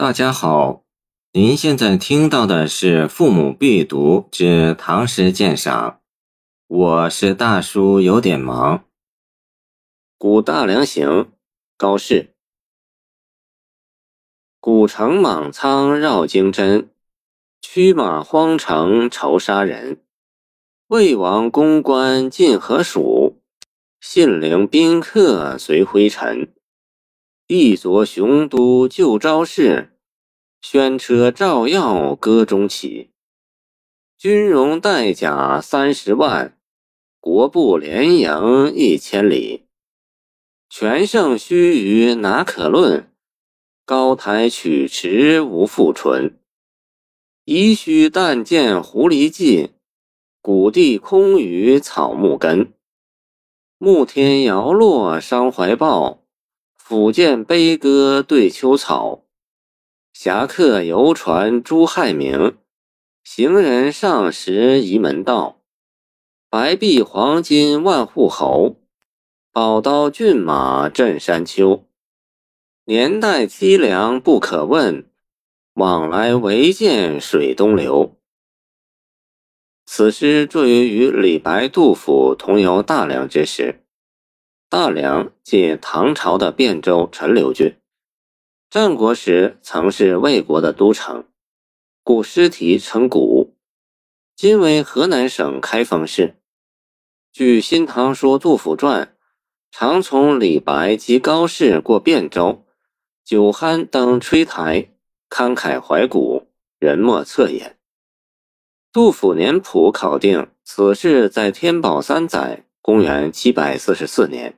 大家好，您现在听到的是《父母必读之唐诗鉴赏》，我是大叔，有点忙。《古大梁行》高适。古城莽苍绕京真，驱马荒城愁杀人。魏王公关尽何属？信陵宾客随灰尘。一昨雄都旧招式，轩车照耀歌中起。军容带甲三十万，国步连营一千里。全胜须臾哪可论？高台曲池无复存。宜须但见狐狸迹，谷地空余草木根。暮天摇落伤怀抱。抚剑悲歌对秋草，侠客游船朱亥明，行人上食仪门道。白璧黄金万户侯，宝刀骏马镇山丘。年代凄凉不可问，往来唯见水东流。此诗作于与李白、杜甫同游大梁之时。大梁即唐朝的汴州陈留郡，战国时曾是魏国的都城，故诗题称古。今为河南省开封市。据《新唐书·杜甫传》，常从李白及高适过汴州，酒酣登吹台，慷慨怀古，人莫测也。杜甫年谱考定，此事在天宝三载。公元七百四十四年，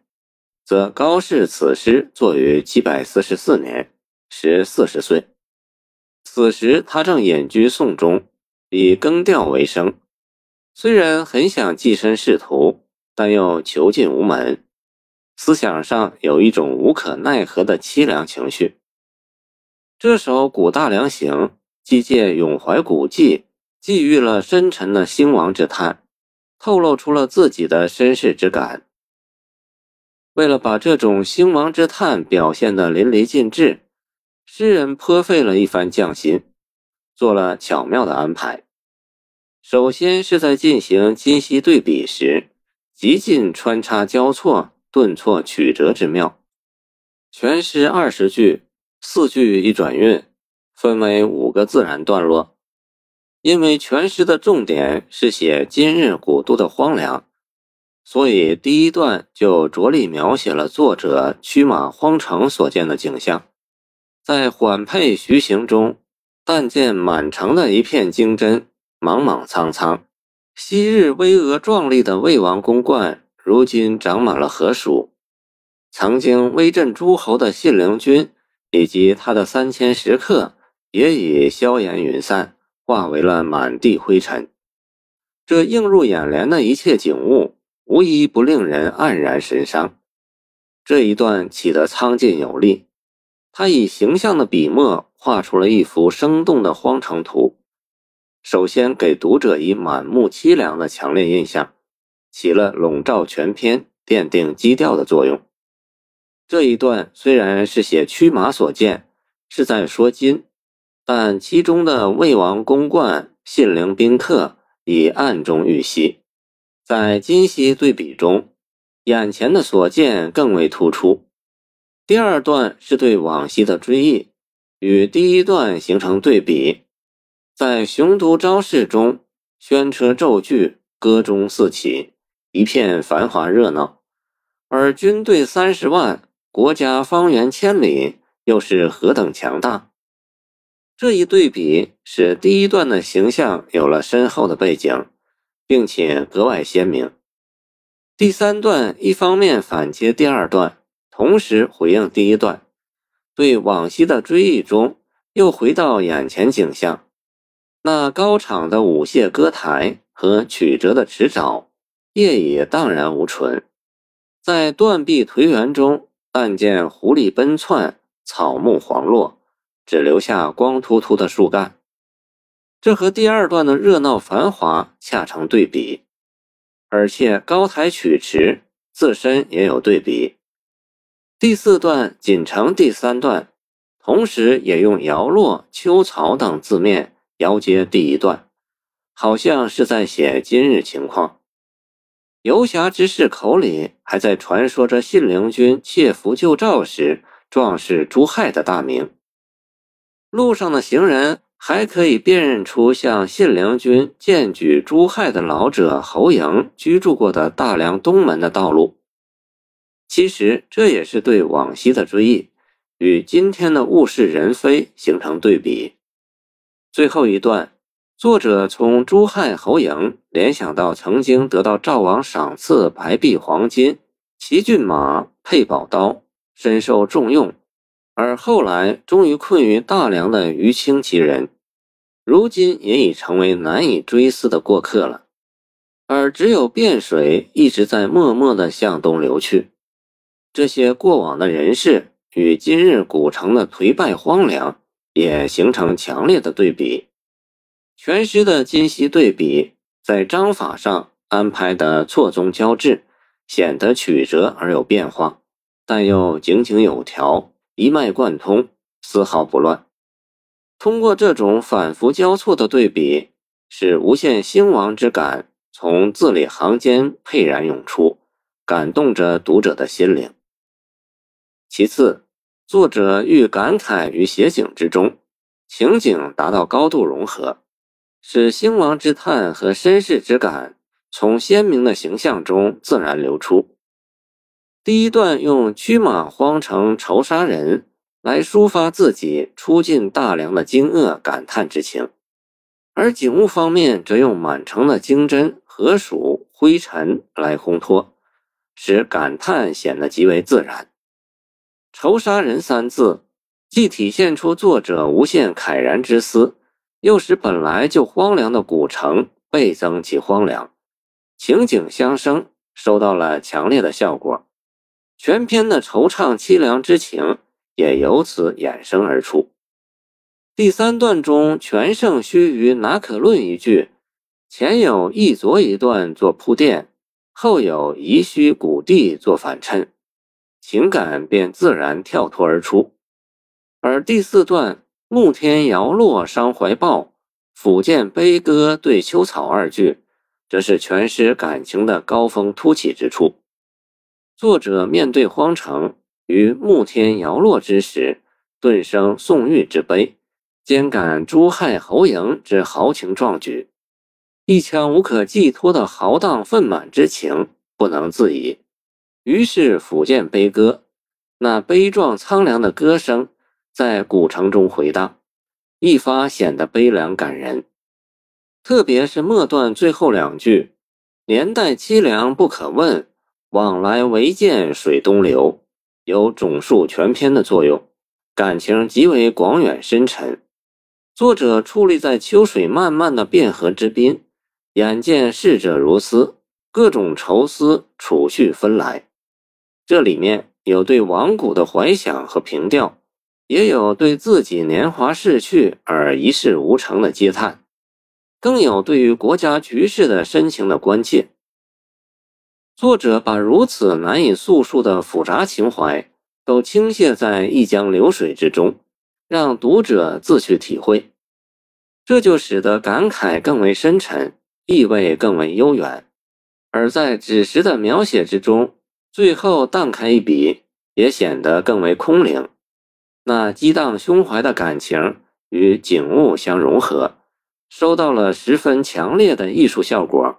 则高适此诗作于七百四十四年，时四十岁。此时他正隐居宋中，以耕调为生。虽然很想跻身仕途，但又求进无门，思想上有一种无可奈何的凄凉情绪。这首《古大梁行》既借咏怀古迹，寄予了深沉的兴亡之叹。透露出了自己的身世之感。为了把这种兴亡之叹表现得淋漓尽致，诗人颇费了一番匠心，做了巧妙的安排。首先是在进行今昔对比时，极尽穿插交错、顿挫曲折之妙。全诗二十句，四句一转韵，分为五个自然段落。因为全诗的重点是写今日古都的荒凉，所以第一段就着力描写了作者驱马荒城所见的景象。在缓配徐行中，但见满城的一片金针，莽莽苍苍。昔日巍峨壮丽的魏王宫观，如今长满了河鼠。曾经威震诸侯的信陵君，以及他的三千食客，也已消烟云散。化为了满地灰尘，这映入眼帘的一切景物，无一不令人黯然神伤。这一段起得苍劲有力，他以形象的笔墨画出了一幅生动的荒城图。首先给读者以满目凄凉的强烈印象，起了笼罩全篇、奠定基调的作用。这一段虽然是写驱马所见，是在说今。但其中的魏王公观、信陵宾客已暗中预习，在今昔对比中，眼前的所见更为突出。第二段是对往昔的追忆，与第一段形成对比。在雄都招式中，宣车骤聚，歌中四起，一片繁华热闹；而军队三十万，国家方圆千里，又是何等强大！这一对比使第一段的形象有了深厚的背景，并且格外鲜明。第三段一方面反接第二段，同时回应第一段，对往昔的追忆中又回到眼前景象。那高敞的舞榭歌台和曲折的池沼，业已荡然无存。在断壁颓垣中，但见狐狸奔窜，草木黄落。只留下光秃秃的树干，这和第二段的热闹繁华恰成对比，而且高台曲池自身也有对比。第四段仅承第三段，同时也用摇落、秋草等字面摇接第一段，好像是在写今日情况。游侠之士口里还在传说着信陵君窃符救赵时壮士朱亥的大名。路上的行人还可以辨认出像信陵君荐举朱亥的老者侯莹居住过的大梁东门的道路。其实这也是对往昔的追忆，与今天的物是人非形成对比。最后一段。作者从朱亥侯嬴联想到曾经得到赵王赏赐白璧黄金、骑骏马、配宝刀，深受重用，而后来终于困于大梁的于青其人，如今也已成为难以追思的过客了。而只有汴水一直在默默地向东流去，这些过往的人事与今日古城的颓败荒凉也形成强烈的对比。全诗的今昔对比，在章法上安排的错综交织，显得曲折而有变化，但又井井有条，一脉贯通，丝毫不乱。通过这种反复交错的对比，使无限兴亡之感从字里行间沛然涌出，感动着读者的心灵。其次，作者欲感慨于写景之中，情景达到高度融合。使兴亡之叹和身世之感从鲜明的形象中自然流出。第一段用“驱马荒城愁杀人”来抒发自己初进大梁的惊愕感叹之情，而景物方面则用满城的金针、河鼠、灰尘来烘托，使感叹显得极为自然。“愁杀人”三字既体现出作者无限慨然之思。又使本来就荒凉的古城倍增其荒凉，情景相生，收到了强烈的效果。全篇的惆怅凄凉之情也由此衍生而出。第三段中，全胜须臾哪可论一句，前有一昨一段做铺垫，后有宜虚古地做反衬，情感便自然跳脱而出。而第四段。暮天摇落伤怀抱，抚剑悲歌对秋草二句，则是全诗感情的高峰突起之处。作者面对荒城于暮天摇落之时，顿生宋玉之悲，兼感朱亥侯嬴之豪情壮举，一腔无可寄托的豪荡愤满之情不能自已，于是抚剑悲歌，那悲壮苍凉的歌声。在古城中回荡，一发显得悲凉感人。特别是末段最后两句：“年代凄凉不可问，往来唯见水东流”，有总述全篇的作用，感情极为广远深沉。作者矗立在秋水漫漫的汴河之滨，眼见逝者如斯，各种愁思储蓄纷来。这里面有对亡古的怀想和凭吊。也有对自己年华逝去而一事无成的嗟叹，更有对于国家局势的深情的关切。作者把如此难以诉说的复杂情怀都倾泻在一江流水之中，让读者自去体会，这就使得感慨更为深沉，意味更为悠远。而在纸实的描写之中，最后荡开一笔，也显得更为空灵。那激荡胸怀的感情与景物相融合，收到了十分强烈的艺术效果。